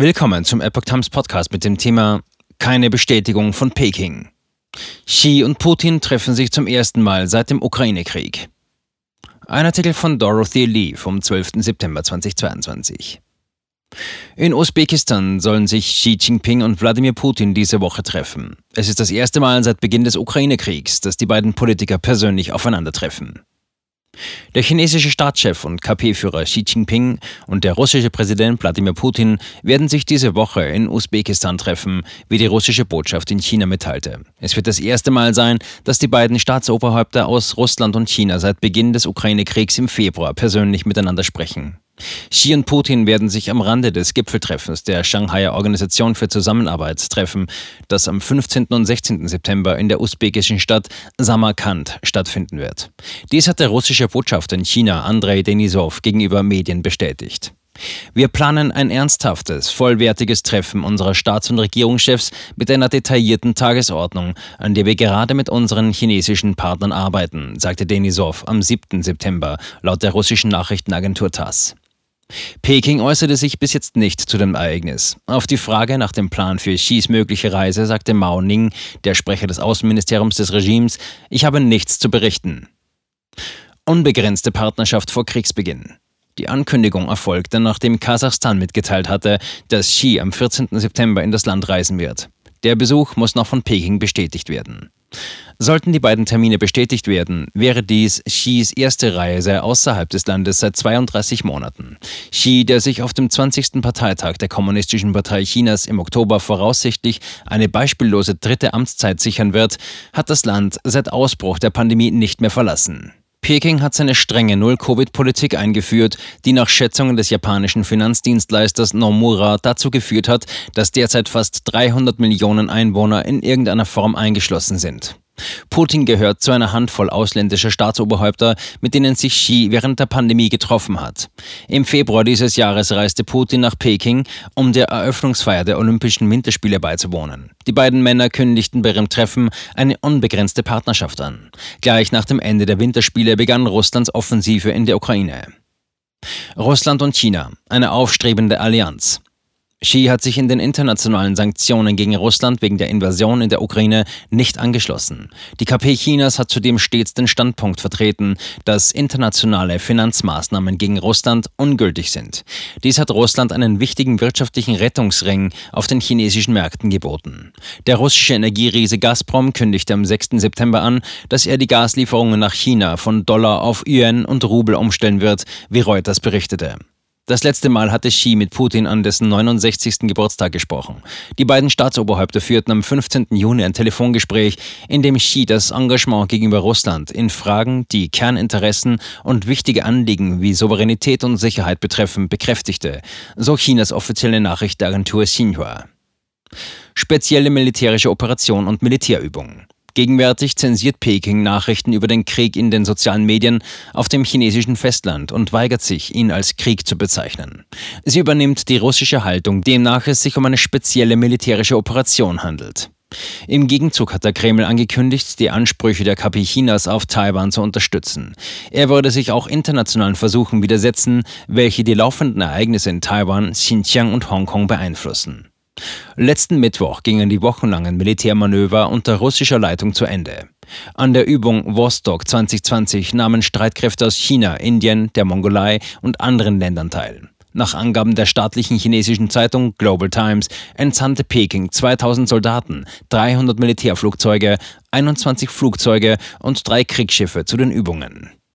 Willkommen zum Epoch Times Podcast mit dem Thema Keine Bestätigung von Peking. Xi und Putin treffen sich zum ersten Mal seit dem Ukraine-Krieg. Ein Artikel von Dorothy Lee vom 12. September 2022. In Usbekistan sollen sich Xi Jinping und Wladimir Putin diese Woche treffen. Es ist das erste Mal seit Beginn des Ukraine-Kriegs, dass die beiden Politiker persönlich aufeinandertreffen. Der chinesische Staatschef und KP-Führer Xi Jinping und der russische Präsident Wladimir Putin werden sich diese Woche in Usbekistan treffen, wie die russische Botschaft in China mitteilte. Es wird das erste Mal sein, dass die beiden Staatsoberhäupter aus Russland und China seit Beginn des Ukraine-Kriegs im Februar persönlich miteinander sprechen. Xi und Putin werden sich am Rande des Gipfeltreffens der Shanghaier Organisation für Zusammenarbeit treffen, das am 15. und 16. September in der usbekischen Stadt Samarkand stattfinden wird. Dies hat der russische Botschafter in China Andrei Denisov gegenüber Medien bestätigt. Wir planen ein ernsthaftes, vollwertiges Treffen unserer Staats- und Regierungschefs mit einer detaillierten Tagesordnung, an der wir gerade mit unseren chinesischen Partnern arbeiten, sagte Denisov am 7. September laut der russischen Nachrichtenagentur TASS. Peking äußerte sich bis jetzt nicht zu dem Ereignis. Auf die Frage nach dem Plan für Xis mögliche Reise sagte Mao Ning, der Sprecher des Außenministeriums des Regimes, ich habe nichts zu berichten. Unbegrenzte Partnerschaft vor Kriegsbeginn. Die Ankündigung erfolgte, nachdem Kasachstan mitgeteilt hatte, dass Xi am 14. September in das Land reisen wird. Der Besuch muss noch von Peking bestätigt werden. Sollten die beiden Termine bestätigt werden, wäre dies Xis erste Reise außerhalb des Landes seit 32 Monaten. Xi, der sich auf dem 20. Parteitag der Kommunistischen Partei Chinas im Oktober voraussichtlich eine beispiellose dritte Amtszeit sichern wird, hat das Land seit Ausbruch der Pandemie nicht mehr verlassen. Peking hat seine strenge Null-Covid-Politik eingeführt, die nach Schätzungen des japanischen Finanzdienstleisters Nomura dazu geführt hat, dass derzeit fast 300 Millionen Einwohner in irgendeiner Form eingeschlossen sind. Putin gehört zu einer Handvoll ausländischer Staatsoberhäupter, mit denen sich Xi während der Pandemie getroffen hat. Im Februar dieses Jahres reiste Putin nach Peking, um der Eröffnungsfeier der Olympischen Winterspiele beizuwohnen. Die beiden Männer kündigten bei ihrem Treffen eine unbegrenzte Partnerschaft an. Gleich nach dem Ende der Winterspiele begann Russlands Offensive in der Ukraine. Russland und China, eine aufstrebende Allianz. Xi hat sich in den internationalen Sanktionen gegen Russland wegen der Invasion in der Ukraine nicht angeschlossen. Die KP Chinas hat zudem stets den Standpunkt vertreten, dass internationale Finanzmaßnahmen gegen Russland ungültig sind. Dies hat Russland einen wichtigen wirtschaftlichen Rettungsring auf den chinesischen Märkten geboten. Der russische Energieriese Gazprom kündigte am 6. September an, dass er die Gaslieferungen nach China von Dollar auf Yuan und Rubel umstellen wird, wie Reuters berichtete. Das letzte Mal hatte Xi mit Putin an dessen 69. Geburtstag gesprochen. Die beiden Staatsoberhäupter führten am 15. Juni ein Telefongespräch, in dem Xi das Engagement gegenüber Russland in Fragen, die Kerninteressen und wichtige Anliegen wie Souveränität und Sicherheit betreffen, bekräftigte, so Chinas offizielle Nachrichtenagentur Xinhua. Spezielle militärische Operation und Militärübungen. Gegenwärtig zensiert Peking Nachrichten über den Krieg in den sozialen Medien auf dem chinesischen Festland und weigert sich, ihn als Krieg zu bezeichnen. Sie übernimmt die russische Haltung, demnach es sich um eine spezielle militärische Operation handelt. Im Gegenzug hat der Kreml angekündigt, die Ansprüche der KP Chinas auf Taiwan zu unterstützen. Er würde sich auch internationalen Versuchen widersetzen, welche die laufenden Ereignisse in Taiwan, Xinjiang und Hongkong beeinflussen. Letzten Mittwoch gingen die wochenlangen Militärmanöver unter russischer Leitung zu Ende. An der Übung Vostok 2020 nahmen Streitkräfte aus China, Indien, der Mongolei und anderen Ländern teil. Nach Angaben der staatlichen chinesischen Zeitung Global Times entsandte Peking 2000 Soldaten, 300 Militärflugzeuge, 21 Flugzeuge und drei Kriegsschiffe zu den Übungen.